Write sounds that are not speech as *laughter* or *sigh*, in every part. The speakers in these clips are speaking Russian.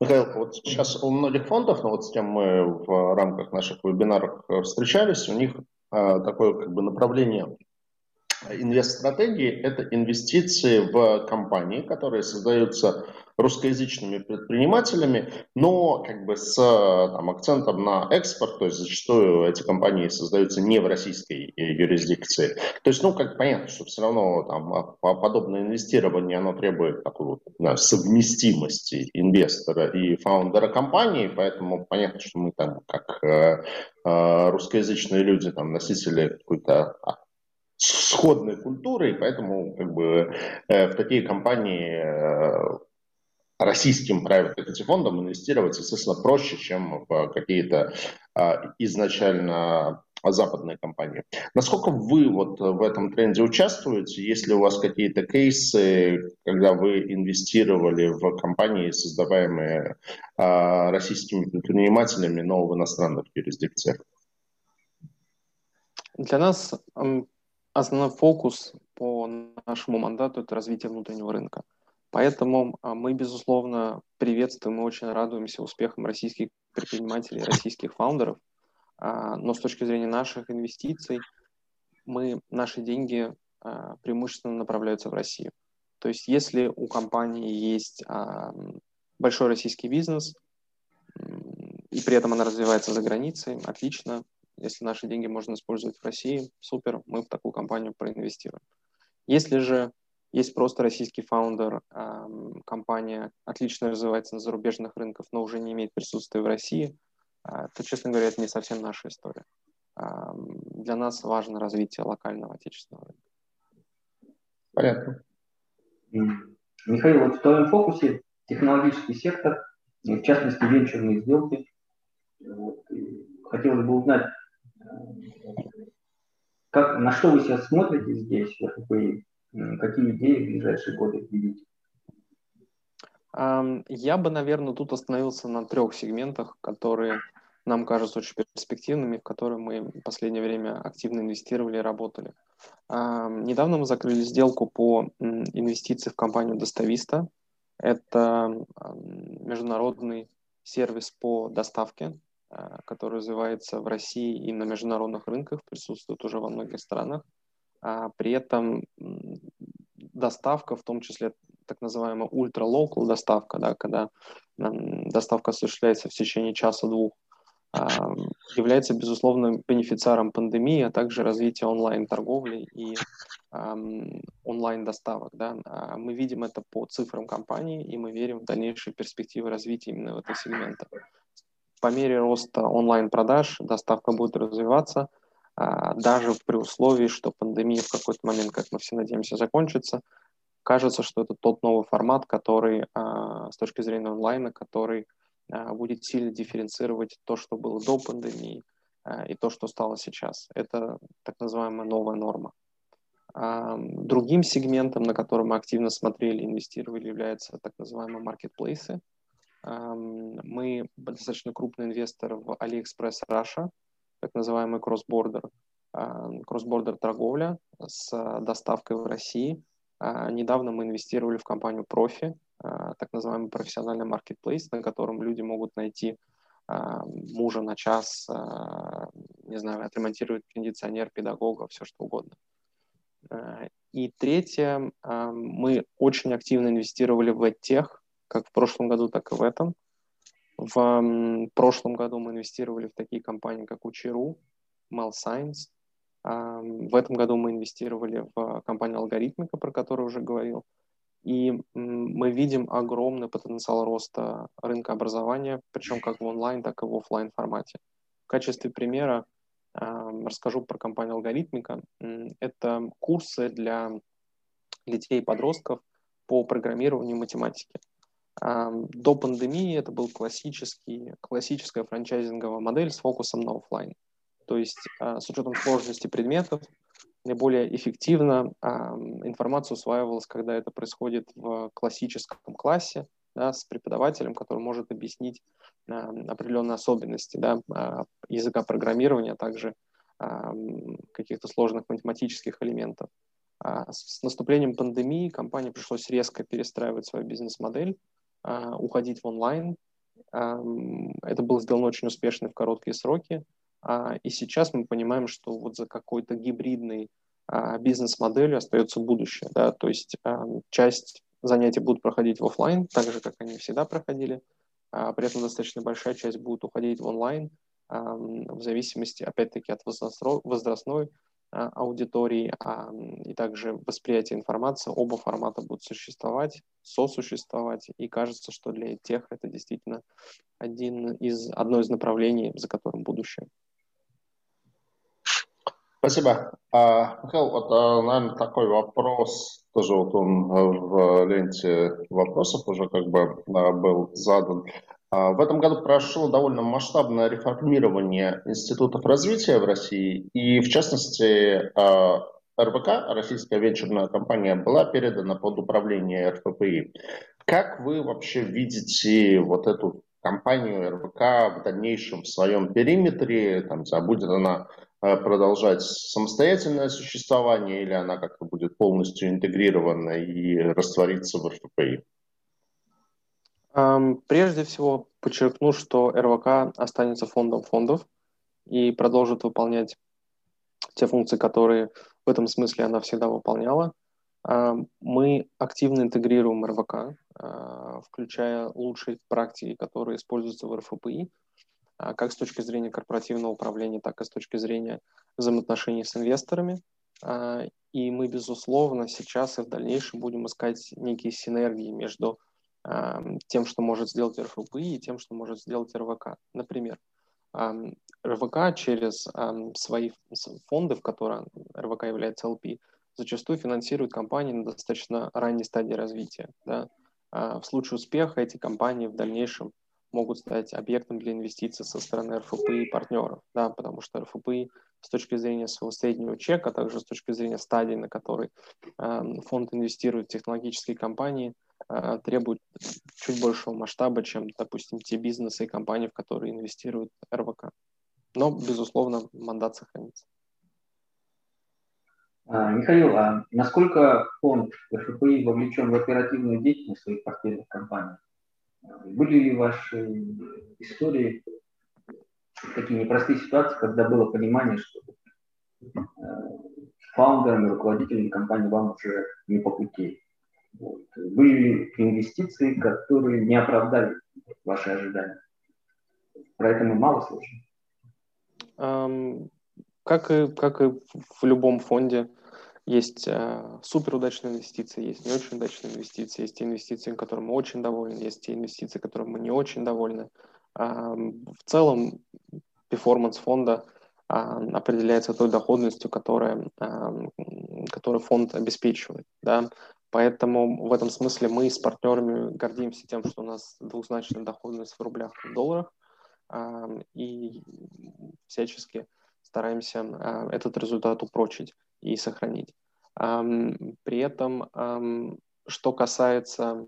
Михаил, вот сейчас у многих фондов, ну вот с кем мы в рамках наших вебинаров встречались, у них а, такое как бы направление инвест-стратегии – это инвестиции в компании, которые создаются русскоязычными предпринимателями, но как бы с там, акцентом на экспорт, то есть зачастую эти компании создаются не в российской юрисдикции. То есть, ну, как понятно, что все равно там а, подобное инвестирование, оно требует вот, да, совместимости инвестора и фаундера компании, поэтому понятно, что мы там как э, э, русскоязычные люди, там, носители какой-то сходной культуры, и поэтому как бы, э, в такие компании э, российским private equity фондам инвестировать, естественно, проще, чем в какие-то а, изначально западные компании. Насколько вы вот в этом тренде участвуете? Есть ли у вас какие-то кейсы, когда вы инвестировали в компании, создаваемые а, российскими предпринимателями, но в иностранных юрисдикциях? Для нас основной фокус по нашему мандату – это развитие внутреннего рынка. Поэтому а, мы, безусловно, приветствуем и очень радуемся успехам российских предпринимателей, российских фаундеров. А, но с точки зрения наших инвестиций, мы, наши деньги а, преимущественно направляются в Россию. То есть если у компании есть большой российский бизнес, и при этом она развивается за границей, отлично. Если наши деньги можно использовать в России, супер, мы в такую компанию проинвестируем. Если же есть просто российский фаундер, компания отлично развивается на зарубежных рынках, но уже не имеет присутствия в России, а, то, честно говоря, это не совсем наша история. Для нас важно развитие локального отечественного рынка. Понятно. Михаил, вот в твоем фокусе технологический сектор, в частности, венчурные сделки. Хотелось бы узнать, как, на что вы сейчас смотрите здесь, вот, какие идеи в ближайшие годы видите? Я бы, наверное, тут остановился на трех сегментах, которые нам кажутся очень перспективными, в которые мы в последнее время активно инвестировали и работали. Недавно мы закрыли сделку по инвестиции в компанию Достависта. Это международный сервис по доставке, который развивается в России и на международных рынках, присутствует уже во многих странах. А при этом доставка, в том числе так называемая ультра-локал доставка, да, когда доставка осуществляется в течение часа-двух, а, является, безусловно, бенефициаром пандемии, а также развития онлайн-торговли и онлайн-доставок. Да. А мы видим это по цифрам компании, и мы верим в дальнейшие перспективы развития именно этого сегмента. По мере роста онлайн-продаж доставка будет развиваться – а, даже при условии, что пандемия в какой-то момент, как мы все надеемся, закончится, кажется, что это тот новый формат, который а, с точки зрения онлайна, который а, будет сильно дифференцировать то, что было до пандемии, и то, что стало сейчас. Это так называемая новая норма. Другим сегментом, на который мы активно смотрели, инвестировали, являются так называемые маркетплейсы. Мы достаточно крупный инвестор в AliExpress Russia, так называемый а, cross-border торговля с доставкой в России. А, недавно мы инвестировали в компанию Профи, а, так называемый профессиональный маркетплейс, на котором люди могут найти мужа на час, не знаю, отремонтировать кондиционер, педагога, все что угодно. И третье, мы очень активно инвестировали в тех, как в прошлом году, так и в этом. В прошлом году мы инвестировали в такие компании, как Учеру, MalScience. В этом году мы инвестировали в компанию Алгоритмика, про которую уже говорил. И мы видим огромный потенциал роста рынка образования, причем как в онлайн, так и в офлайн формате. В качестве примера расскажу про компанию Алгоритмика. Это курсы для детей и подростков по программированию и математике. До пандемии это был классический, классическая франчайзинговая модель с фокусом на офлайн. То есть а, с учетом сложности предметов наиболее эффективно информация усваивалась, когда это происходит в классическом классе да, с преподавателем, который может объяснить определенные особенности да, а, языка программирования, а также каких-то сложных математических элементов. С наступлением пандемии компании пришлось резко перестраивать свою бизнес-модель, а, уходить в онлайн, Это было сделано очень успешно в короткие сроки. А, и сейчас мы понимаем, что вот за какой-то гибридной а, бизнес-моделью остается будущее. Да? То есть часть занятий будут проходить в офлайн, так же, как они всегда проходили. А при этом достаточно большая часть будет уходить в онлайн, в зависимости, опять-таки, от возрастной а, аудитории а, и также восприятие информации. Оба формата будут существовать, сосуществовать, и кажется, что для тех это действительно один из, одно из направлений, за которым будущее. Спасибо. А, Михаил, вот, а, наверное, такой вопрос, тоже вот он в ленте вопросов уже как бы был задан. А, в этом году прошло довольно масштабное реформирование институтов развития в России, и в частности а, РВК, российская венчурная компания, была передана под управление РФПИ. Как вы вообще видите вот эту компанию РВК в дальнейшем в своем периметре? Там, будет она а, продолжать самостоятельное существование или она как-то будет полностью интегрирована и раствориться в РФПИ? Прежде всего подчеркну, что РВК останется фондом фондов и продолжит выполнять те функции, которые в этом смысле она всегда выполняла. Мы активно интегрируем РВК, а, включая лучшие практики, которые используются в РФПИ, а, как с точки зрения корпоративного управления, так и с точки зрения взаимоотношений с инвесторами. А, и мы, безусловно, сейчас и в дальнейшем будем искать некие синергии между тем, что может сделать РФПИ и тем, что может сделать РВК. Например, РВК через свои фонды, в которые РВК является LP, зачастую финансирует компании на достаточно ранней стадии развития. Да? А в случае успеха эти компании в дальнейшем могут стать объектом для инвестиций со стороны РФПИ и партнеров, да, потому что РФПИ с точки зрения своего среднего чека, а также с точки зрения стадии, на которой фонд инвестирует в технологические компании, э, требует чуть большего масштаба, чем, допустим, те бизнесы и компании, в которые инвестирует РВК. Но, безусловно, мандат сохранится. А, Михаил, а насколько фонд РФПИ вовлечен в оперативную деятельность своих портфельных компаний? Были ли ваши истории такие непростые ситуации, когда было понимание, что э, фаундерам и руководителям компании вам уже не по пути? Вот. Были инвестиции, которые не оправдали ваши ожидания? Про это мы мало слышим. Um, как, и, как и в любом фонде, есть э, суперудачные инвестиции, есть не очень удачные инвестиции, есть те инвестиции, которыми мы очень довольны, есть те инвестиции, которыми мы не очень довольны. Э, в целом, перформанс фонда э, определяется той доходностью, которая, э, которую фонд обеспечивает. Да? Поэтому в этом смысле мы с партнерами гордимся тем, что у нас двузначная доходность в рублях и в долларах, э, и всячески стараемся э, этот результат упрочить и сохранить. При этом, что касается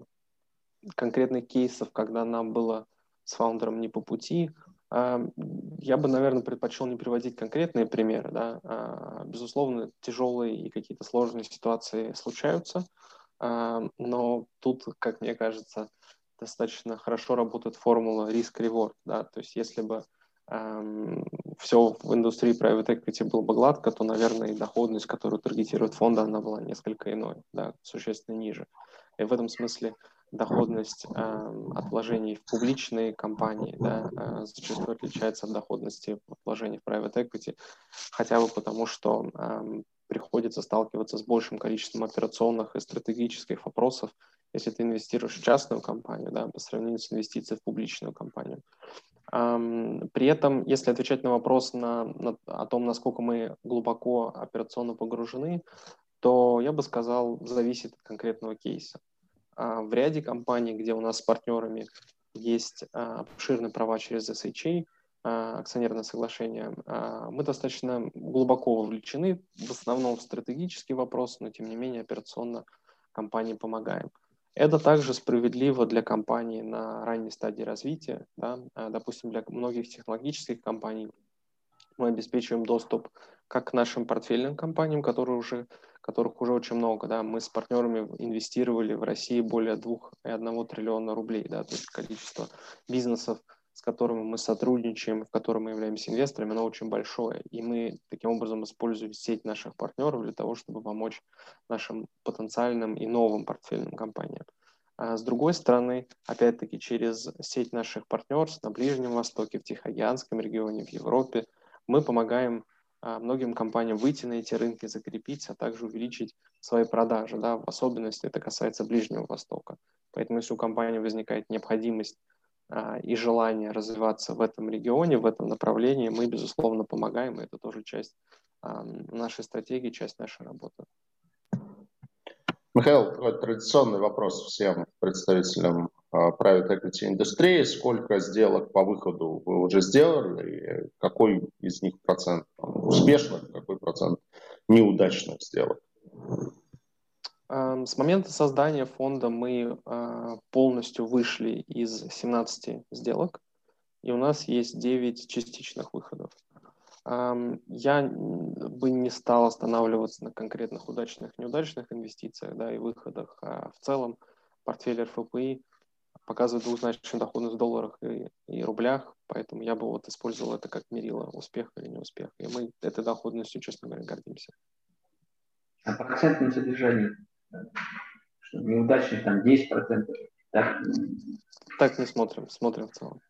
конкретных кейсов, когда нам было с фаундером не по пути, я бы, наверное, предпочел не приводить конкретные примеры. Да? А, безусловно, тяжелые и какие-то сложные ситуации случаются, но тут, как мне кажется, достаточно хорошо работает формула риск-реворд. Да? То есть если бы все в индустрии private equity было бы гладко, то, наверное, и доходность, которую таргетирует фонд, она была несколько иной, да, существенно ниже. И в этом смысле доходность э, от вложений в публичные компании да, э, зачастую отличается от доходности вложений в private equity, хотя бы потому, что приходится сталкиваться с большим количеством операционных и стратегических вопросов, если ты инвестируешь в частную компанию, да, по сравнению с инвестицией в публичную компанию. При этом, если отвечать на вопрос на, на, о том, насколько мы глубоко операционно погружены, то я бы сказал, зависит от конкретного кейса. А, в ряде компаний, где у нас с партнерами есть а, обширные права через SHA, акционерное соглашение, мы достаточно глубоко вовлечены, в основном в стратегический вопрос, но тем не менее операционно компании помогаем. Это также справедливо для компаний на ранней стадии развития. Да? А, допустим, для многих технологических компаний мы обеспечиваем доступ как к нашим портфельным компаниям, которые уже которых уже очень много, да, мы с партнерами инвестировали в России более 2,1 триллиона рублей, да, то есть количество бизнесов, с которыми мы сотрудничаем, в котором мы являемся инвесторами, оно очень большое. И мы таким образом используем сеть наших партнеров для того, чтобы помочь нашим потенциальным и новым портфельным компаниям. А с другой стороны, опять-таки, через сеть наших партнеров на Ближнем Востоке, в Тихоокеанском регионе, в Европе, мы помогаем а, многим компаниям выйти на эти рынки, закрепиться, а также увеличить свои продажи. Да? В особенности это касается Ближнего Востока. Поэтому если у компании возникает необходимость и желание развиваться в этом регионе, в этом направлении, мы, безусловно, помогаем, и это тоже часть а, нашей стратегии, часть нашей работы. Михаил, традиционный вопрос всем представителям а, private equity индустрии. Сколько сделок по выходу вы уже сделали? Какой из них процент успешных, какой процент неудачных сделок? С момента создания фонда мы а, полностью вышли из 17 сделок, и у нас есть 9 частичных выходов. Я бы не стал останавливаться на конкретных удачных неудачных инвестициях да, и выходах. А в целом портфель РФПИ показывает двузначную доходность в долларах и, и рублях, поэтому я бы вот использовал это как мерило успех или неуспех. И мы этой доходностью, честно говоря, гордимся. А процентное содержание что неудачный там 10%, так? Так не смотрим, смотрим в целом.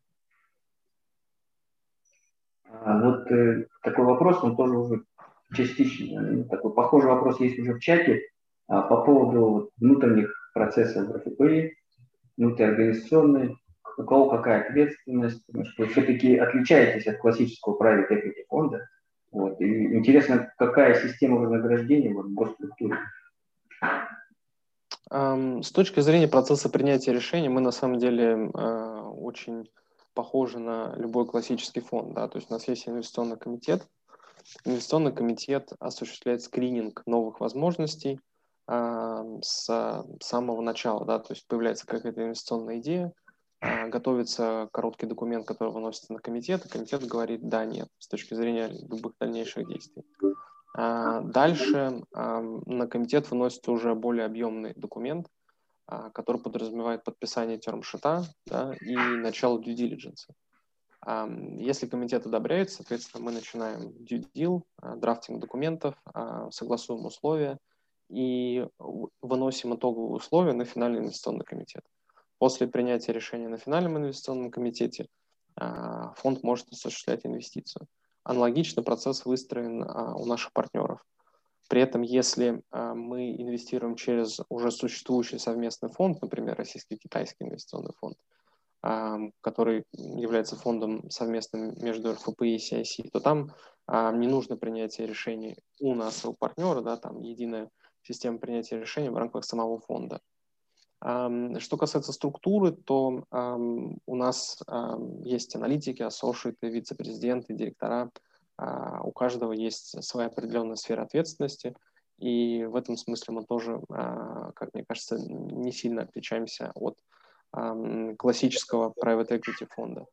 А вот э, такой вопрос, он тоже уже частично, ну, такой похожий вопрос есть уже в чате а, по поводу внутренних процессов в РФПИ, внутриорганизационные, у кого какая ответственность, потому что вы все-таки отличаетесь от классического private equity фонда. Вот, и интересно, какая система вознаграждения вот, в госструктуре? С точки зрения процесса принятия решений, мы на самом деле э, очень похожи на любой классический фонд. Да? То есть у нас есть инвестиционный комитет. Инвестиционный комитет осуществляет скрининг новых возможностей с самого начала. Да? То есть появляется какая-то инвестиционная идея, а, готовится короткий документ, который выносится на комитет, и комитет говорит «да», «нет» с точки зрения любых дальнейших действий. А, дальше на комитет выносится уже более объемный документ, а, который подразумевает подписание термшита да, и начало due diligence. Если комитет одобряет, соответственно, мы начинаем due deal, а, драфтинг документов, согласуем условия и выносим итоговые условия на финальный инвестиционный комитет. После принятия решения на финальном инвестиционном комитете фонд может осуществлять инвестицию. Аналогично процесс выстроен а, у наших партнеров. При этом, если а, мы инвестируем через уже существующий совместный фонд, например, Российский-Китайский инвестиционный фонд, а, который является фондом совместным между РФП и CIC, то там не нужно принятие решений у нас, у партнера, да, там единая система принятия решений в рамках самого фонда. Что касается структуры, то у нас есть аналитики, ассошиты, вице-президенты, директора. А, у каждого есть своя определенная сфера ответственности, и в этом смысле мы тоже, а, как мне кажется, не сильно отличаемся от классического private equity фонда.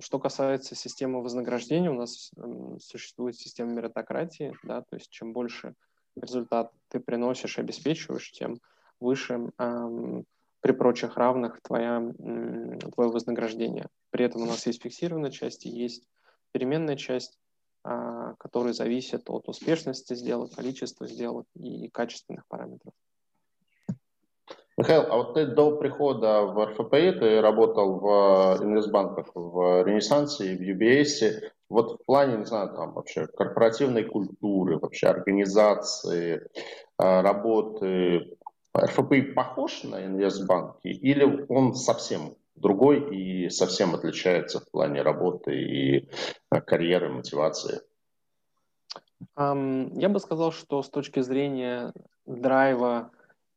Что касается системы вознаграждения, у нас существует система меритократии, да, то есть чем больше результат ты приносишь, обеспечиваешь, тем выше э, при прочих равных твоя, э, твое вознаграждение. При этом у нас есть фиксированная часть и есть переменная часть, э, которая зависит от успешности сделок, количества сделок и качественных параметров. Михаил, а вот ты до прихода в РФПИ, ты работал в инвестбанках, в Ренессансе и в UBS. Вот в плане, не знаю, там вообще корпоративной культуры, вообще организации, работы, РФП похож на инвестбанки или он совсем другой и совсем отличается в плане работы и э, карьеры, мотивации? Я бы сказал, что с точки зрения драйва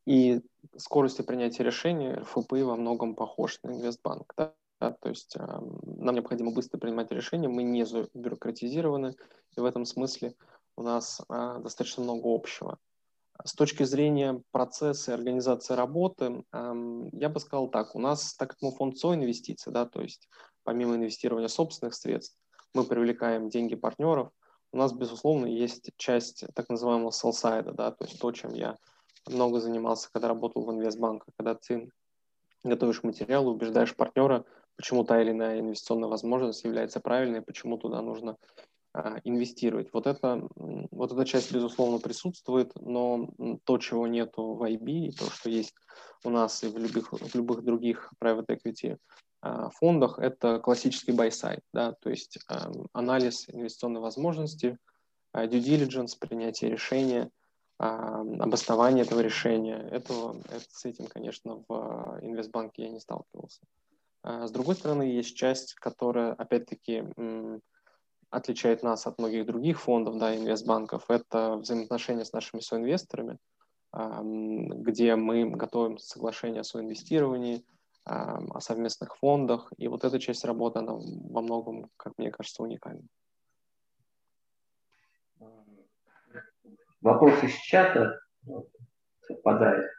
и скорости принятия решений РФП во многом похож на инвестбанк. Да? То есть нам необходимо быстро принимать решения, мы не бюрократизированы, и в этом смысле у нас а, достаточно много общего. С точки зрения процесса и организации работы, я бы сказал так, у нас, так как мы фонд инвестиций, да, то есть помимо инвестирования собственных средств, мы привлекаем деньги партнеров, у нас, безусловно, есть часть так называемого селсайда, да, то есть то, чем я много занимался, когда работал в инвестбанках, когда ты готовишь материалы, убеждаешь партнера, почему та или иная инвестиционная возможность является правильной, почему туда нужно инвестировать. Вот, это, вот эта часть, безусловно, присутствует, но то, чего нету в IB, и то, что есть у нас и в любых, в любых других private equity а, фондах, это классический buy-side, да, то есть а, анализ инвестиционной возможности, due diligence, принятие решения, обоснование этого решения. Этого, это, с этим, конечно, в инвестбанке я не сталкивался. С другой стороны, есть часть, которая, опять-таки, отличает нас от многих других фондов, да, инвестбанков, это взаимоотношения с нашими соинвесторами, где мы готовим соглашение о соинвестировании, о совместных фондах, и вот эта часть работы, она во многом, как мне кажется, уникальна. Вопрос из чата совпадает.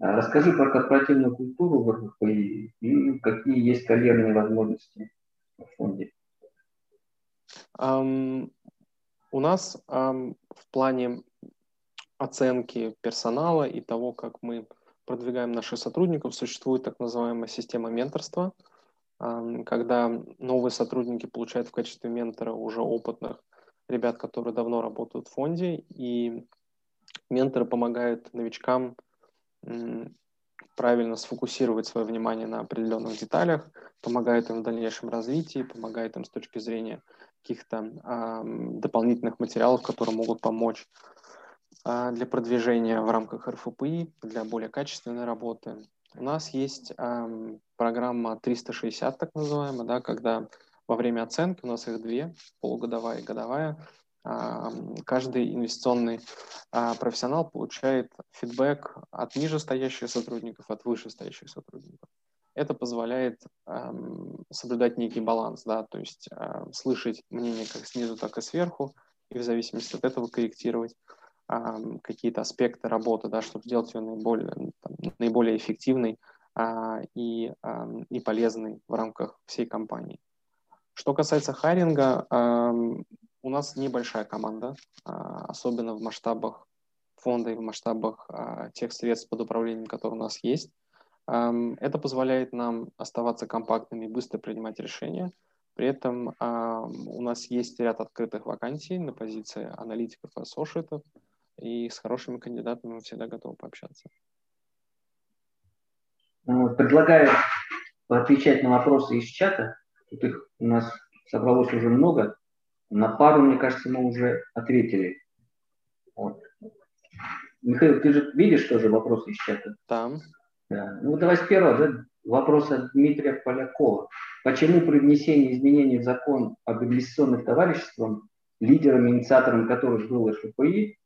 А расскажи про корпоративную культуру в РФПИ и какие есть карьерные возможности в фонде. У нас в плане оценки персонала и того, как мы продвигаем наших сотрудников, существует так называемая система менторства, когда новые сотрудники получают в качестве ментора уже опытных ребят, которые давно работают в фонде, и менторы помогают новичкам правильно сфокусировать свое внимание на определенных деталях, помогает им в дальнейшем развитии, помогает им с точки зрения каких-то э, дополнительных материалов, которые могут помочь э, для продвижения в рамках РФПИ, для более качественной работы. У нас есть э, программа 360, так называемая, да, когда во время оценки, у нас их две, полугодовая и годовая, каждый инвестиционный профессионал получает фидбэк от нижестоящих сотрудников, от вышестоящих сотрудников. Это позволяет соблюдать некий баланс, да, то есть слышать мнение как снизу, так и сверху, и в зависимости от этого корректировать какие-то аспекты работы, да, чтобы сделать ее наиболее, там, наиболее эффективной а, и, и полезной в рамках всей компании. Что касается хайринга, у нас небольшая команда, а, особенно в масштабах фонда и в масштабах а, тех средств под управлением, которые у нас есть. Это позволяет нам оставаться компактными и быстро принимать решения. При этом у нас есть ряд открытых вакансий на позиции аналитиков и ассошиетов, и с хорошими кандидатами мы всегда готовы пообщаться. Предлагаю отвечать на вопросы из чата. Тут их у нас собралось уже много. На пару, мне кажется, мы уже ответили. Вот. Михаил, ты же видишь тоже вопросы из чата? Там. Да. Ну, давай с первого, да? Вопрос от Дмитрия Полякова. Почему при внесении изменений в закон об инвестиционных товариществах, лидером, инициатором которых было ШПИ,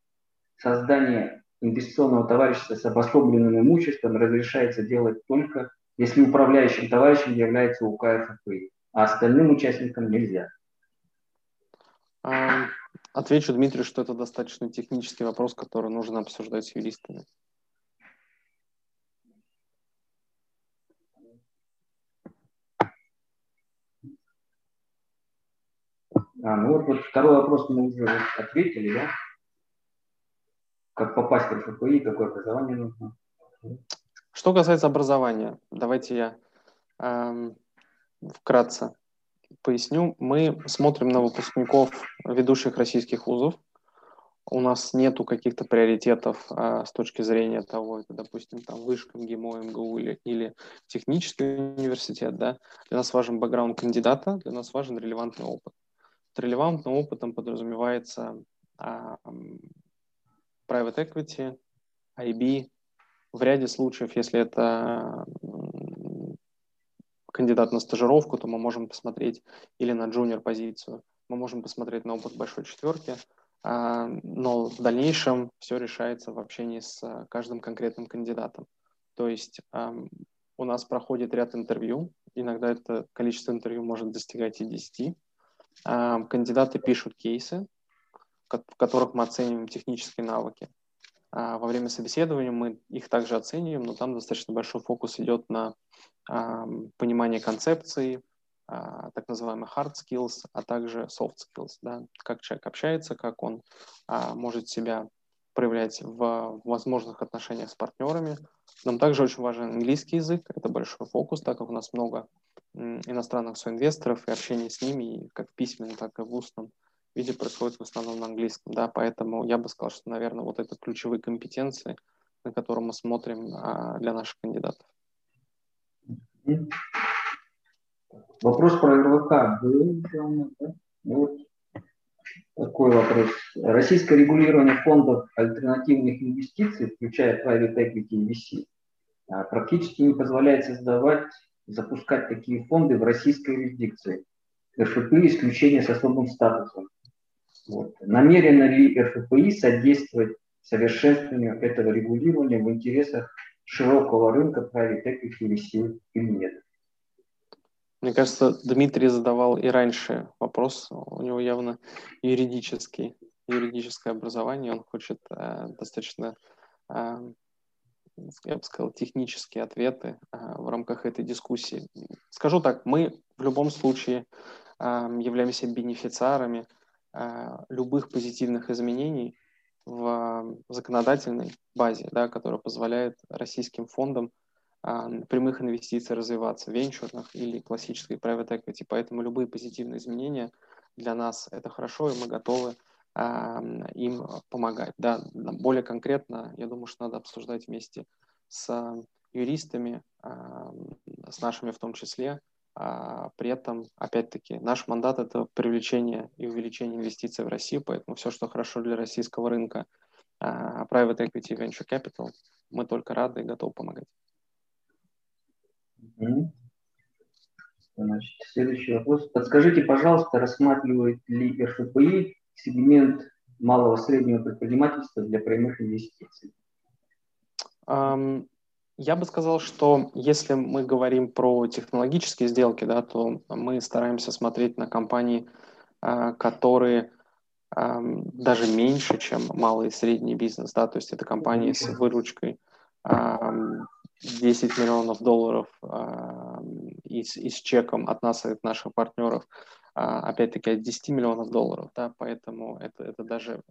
создание инвестиционного товарищества с обособленным имуществом разрешается делать только, если управляющим товарищем является УК ФПИ а остальным участникам нельзя. Отвечу Дмитрию, что это достаточно технический вопрос, который нужно обсуждать с юристами. А, ну вот, вот второй вопрос мы уже ответили, да? Как попасть в РФПИ, какое образование нужно? Что касается образования, давайте я эм, вкратце поясню. Мы смотрим на выпускников ведущих российских вузов. У нас нету каких-то приоритетов а, с точки зрения того, это, допустим, там вышка, МГИМО, МГУ или, или технический университет. Да? Для нас важен бэкграунд кандидата, для нас важен релевантный опыт. Релевантным опытом подразумевается а, private equity, IB. В ряде случаев, если это кандидат на стажировку, то мы можем посмотреть или на джуниор позицию, мы можем посмотреть на опыт большой четверки, а, но в дальнейшем все решается в общении с каждым конкретным кандидатом. То есть у нас проходит ряд интервью, иногда это количество интервью может достигать и 10. Кандидаты пишут кейсы, в которых мы оцениваем технические навыки. А, во время собеседования мы их также оцениваем, но там достаточно большой фокус идет на понимание концепции, а, так называемые hard skills, а также soft skills, да, как человек общается, как он а, может себя проявлять в возможных отношениях с партнерами. Нам также очень важен английский язык, это большой фокус, так как у нас много иностранных соинвесторов и общение с ними, как в письменном, так и в устном виде происходит в основном на английском, да, поэтому я бы сказал, что, наверное, вот это ключевые компетенции, на которые мы смотрим а, для наших кандидатов. Вопрос про РВК был, да? Вот такой вопрос. Российское регулирование фондов альтернативных инвестиций, включая private equity и VC, а, практически не позволяет создавать, запускать такие фонды в российской юрисдикции. РФП исключение с особым статусом. Вот. Намерено ли РФПИ содействовать совершенствованию этого регулирования в интересах широкого рынка private equity VC или нет? Мне кажется, Дмитрий задавал и раньше вопрос. У него явно юридический, юридическое образование. Он хочет э, достаточно, э, я бы сказал, технические ответы э, в рамках этой дискуссии. Скажу так, мы в любом случае э, являемся бенефициарами э, любых позитивных изменений в законодательной базе, да, которая позволяет российским фондам прямых инвестиций развиваться, венчурных или классической private equity. Поэтому любые позитивные изменения для нас это хорошо, и мы готовы им помогать. Да, более конкретно, я думаю, что надо обсуждать вместе с юристами, с нашими в том числе. А при этом, опять-таки, наш мандат – это привлечение и увеличение инвестиций в Россию, поэтому все, что хорошо для российского рынка, а, private equity, venture capital, мы только рады и готовы помогать. Значит, следующий вопрос. Подскажите, пожалуйста, рассматривает ли РФПИ сегмент малого среднего предпринимательства для прямых инвестиций? Um, я бы сказал, что если мы говорим про технологические сделки, да, то мы стараемся смотреть на компании, uh, которые даже меньше, чем малый и средний бизнес, да, то есть это компании с выручкой um, 10 миллионов долларов и, с, и с чеком от нас и от наших партнеров, опять-таки, от 10 миллионов долларов, да, поэтому это, это даже,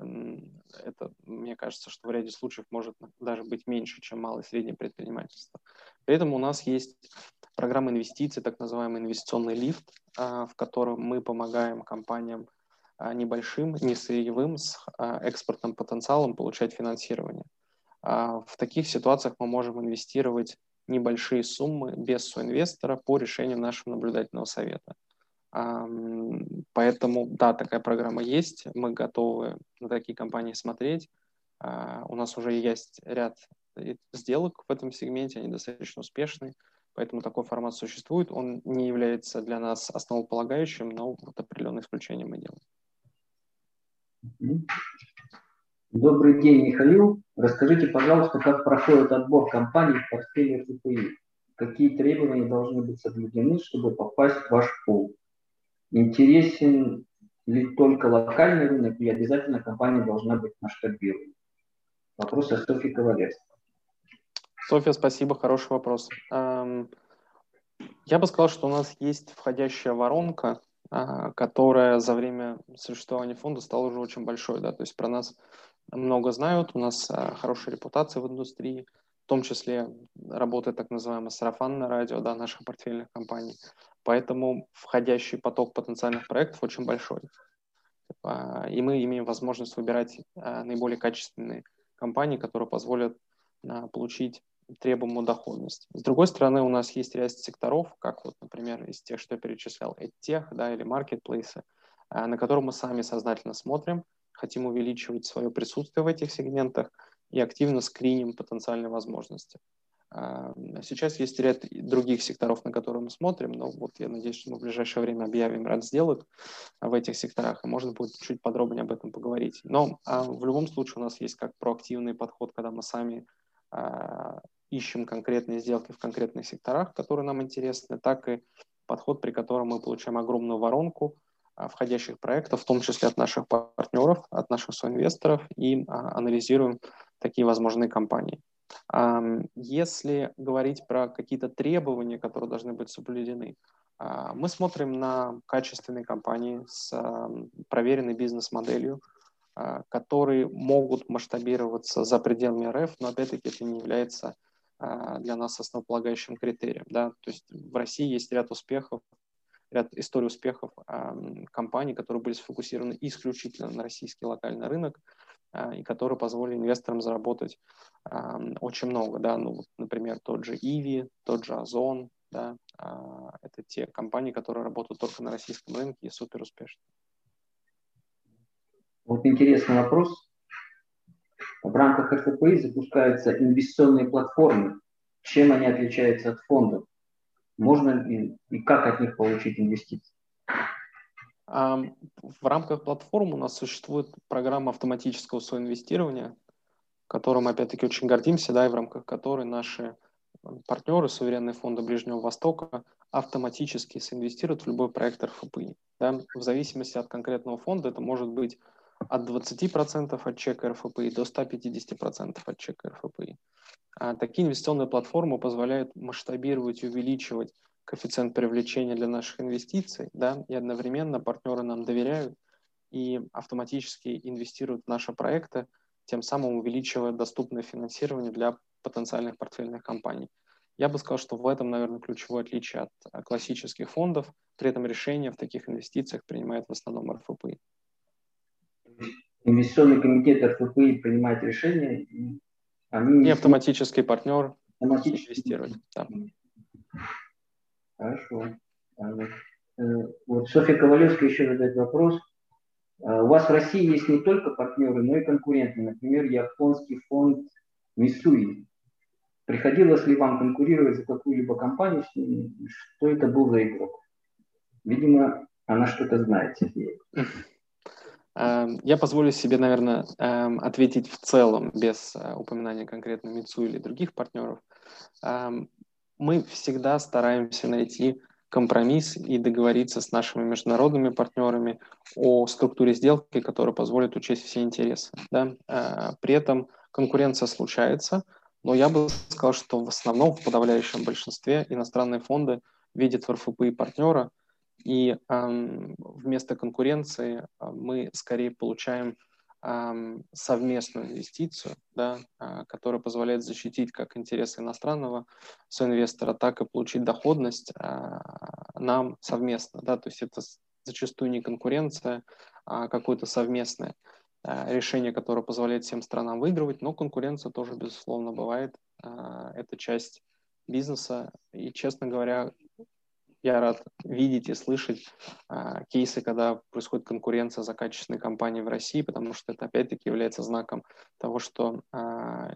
это, мне кажется, что в ряде случаев может даже быть меньше, чем малое и среднее предпринимательство. При этом у нас есть программа инвестиций, так называемый инвестиционный лифт, э, в котором мы помогаем компаниям э, небольшим, не сырьевым, с экспортным потенциалом получать финансирование. А, в таких ситуациях мы можем инвестировать небольшие суммы без соинвестора по решению нашего наблюдательного совета. Поэтому, да, такая программа есть, мы готовы на такие компании смотреть. А, у нас уже есть ряд сделок в этом сегменте, они достаточно успешны, поэтому такой формат существует. Он не является для нас основополагающим, но вот определенные исключения мы делаем. Добрый день, Михаил. Расскажите, пожалуйста, как проходит отбор компаний в портфеле ФПИ? Какие требования должны быть соблюдены, чтобы попасть в ваш пул? Интересен ли только локальный рынок или обязательно компания должна быть масштабирована? Вопрос от Софьи Ковалевской. Софья, спасибо, хороший вопрос. Я бы сказал, что у нас есть входящая воронка, а, которая за время существования фонда стала уже очень большой. Да? То есть про нас много знают, у нас а, хорошая репутация в индустрии, в том числе работает так называемое сарафанное радио да, наших портфельных компаний. Поэтому входящий поток потенциальных проектов очень большой. А, и мы имеем возможность выбирать а, наиболее качественные компании, которые позволят получить требуемую доходность. С другой стороны, у нас есть ряд секторов, как вот, например, из тех, что я перечислял, EdTech да, или маркетплейсы, на которые мы сами сознательно смотрим, хотим увеличивать свое присутствие в этих сегментах и активно скриним потенциальные возможности. А, сейчас есть ряд других секторов, на которые мы смотрим, но вот я надеюсь, что мы в ближайшее время объявим ряд сделок в этих секторах, и можно будет чуть подробнее об этом поговорить. Но а, в любом случае у нас есть как проактивный подход, когда мы сами а, ищем конкретные сделки в конкретных секторах, которые нам интересны, так и подход, при котором мы получаем огромную воронку, входящих проектов, в том числе от наших партнеров, от наших соинвесторов, и а, анализируем такие возможные компании. Если говорить про какие-то требования, которые должны быть соблюдены, А, мы смотрим на качественные компании с проверенной бизнес-моделью, а, которые могут масштабироваться за пределами РФ, но опять-таки это не является а, для нас основополагающим критерием. Да? То есть в России есть ряд успехов, ряд историй успехов компаний, которые были сфокусированы исключительно на российский локальный рынок и которые позволили инвесторам заработать очень много. Да? Ну, например, тот же Иви, тот же Озон, да, а, это те компании, которые работают только на российском рынке и супер успешны. Вот интересный вопрос. В рамках РТПИ запускаются инвестиционные платформы. Чем они отличаются от фондов? Можно ли и как от них получить инвестиции? В рамках платформы у нас существует программа автоматического соинвестирования, которым, опять-таки, очень гордимся, да, и в рамках которой наши партнеры, суверенные фонды Ближнего Востока автоматически соинвестируют в любой проект РФПИ. Да? В зависимости от конкретного фонда это может быть от 20% от чека РФПИ до 150% от чека РФПИ. А такие инвестиционные платформы позволяют масштабировать и увеличивать коэффициент привлечения для наших инвестиций, да, и одновременно партнеры нам доверяют и автоматически инвестируют в наши проекты, тем самым увеличивая доступное финансирование для потенциальных портфельных компаний. Я бы сказал, что в этом, наверное, ключевое отличие от э, классических фондов. При этом решения в таких инвестициях принимает в основном РФПИ. Инвестиционный комитет РФПИ принимает решения, и они... И автоматический партнер автоматически инвестирует. Да. Хорошо. Э, вот Софья Ковалевская еще задает вопрос. Э, у вас в России есть не только партнеры, но и конкуренты. Например, японский фонд Мисуи. Приходилось ли вам конкурировать за какую-либо компанию с ними? Что это был за игрок? Видимо, она что-то знает, *laughs* я позволю себе, наверное, эм, ответить в целом, без э, упоминания конкретно Мицу или других партнеров. Эм, мы всегда стараемся найти компромисс и договориться с нашими международными партнерами о структуре сделки, которая позволит учесть все интересы. Да? Э, при этом конкуренция случается – но я бы сказал, что в основном, в подавляющем большинстве иностранные фонды видят в РФПИ партнера, и вместо конкуренции э, мы скорее получаем совместную инвестицию, да, э, которая позволяет защитить как интересы иностранного соинвестора, так и получить доходность э, нам совместно. Да, то есть это зачастую не конкуренция, а какое-то совместное решение, которое позволяет всем странам выигрывать, но конкуренция тоже, безусловно, бывает. Это часть бизнеса. И, честно говоря, я рад видеть и слышать э, кейсы, когда происходит конкуренция за качественные компании в России, потому что это опять-таки является знаком того, что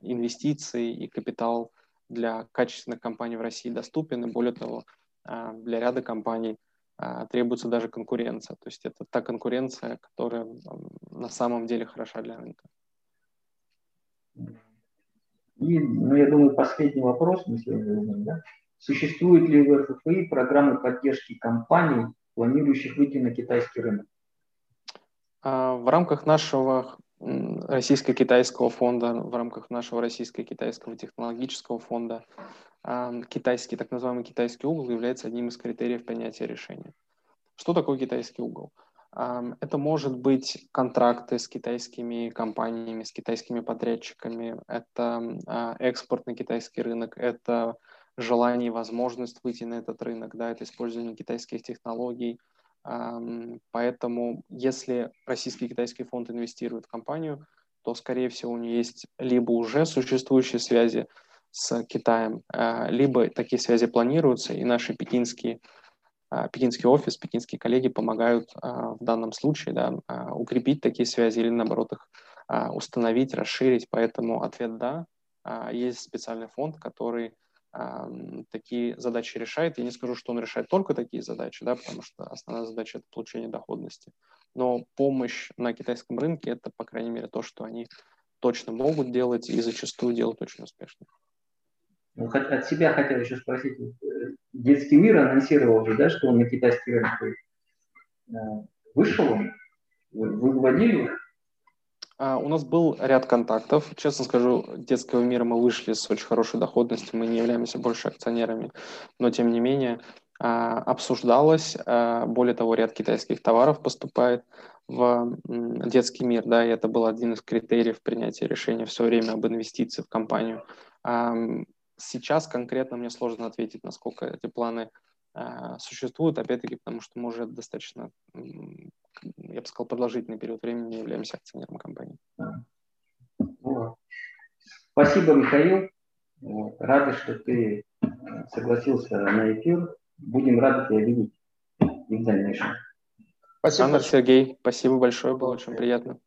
инвестиции и капитал для качественных компаний в России доступен, и более того, для ряда компаний – а, требуется даже конкуренция. То есть это та конкуренция, которая на самом деле хороша для рынка. И, ну, я думаю, последний вопрос мы сегодня да? Существует ли в РФПИ программы поддержки компаний, планирующих выйти на китайский рынок? А, в рамках нашего российско-китайского фонда, в рамках нашего российско-китайского технологического фонда китайский, так называемый китайский угол является одним из критериев принятия решения. Что такое китайский угол? Это может быть контракты с китайскими компаниями, с китайскими подрядчиками, это а, экспорт на китайский рынок, это желание и возможность выйти на этот рынок, да, это использование китайских технологий. Поэтому, если российский китайский фонд инвестирует в компанию, то, скорее всего, у него есть либо уже существующие связи с Китаем, а, либо такие связи планируются, и наши пекинские, а, пекинский офис, пекинские коллеги помогают а, в данном случае да, укрепить такие связи или, наоборот, их установить, расширить. Поэтому ответ «да». Есть специальный фонд, который такие задачи решает. Я не скажу, что он решает только такие задачи, да, потому что основная задача – это получение доходности. Но помощь на китайском рынке – это, по крайней мере, то, что они точно могут делать и зачастую делают очень успешно. Ну, от себя хотел еще спросить. Э, детский мир анонсировал уже, да, что он на китайский рынок э, вышел? Вы выводили у нас был ряд контактов. Честно скажу, детского мира мы вышли с очень хорошей доходностью, мы не являемся больше акционерами. Но, тем не менее, обсуждалось. Более того, ряд китайских товаров поступает в детский мир, да, и это был один из критериев принятия решения все время об инвестиции в компанию. Сейчас конкретно мне сложно ответить, насколько эти планы существуют, опять-таки, потому что мы уже достаточно, я бы сказал, продолжительный период времени являемся акционером компании. Спасибо, Михаил. Рады, что ты согласился на эфир. Будем рады тебя видеть и в дальнейшем. Спасибо. Анна, Сергей, спасибо большое, было очень приятно.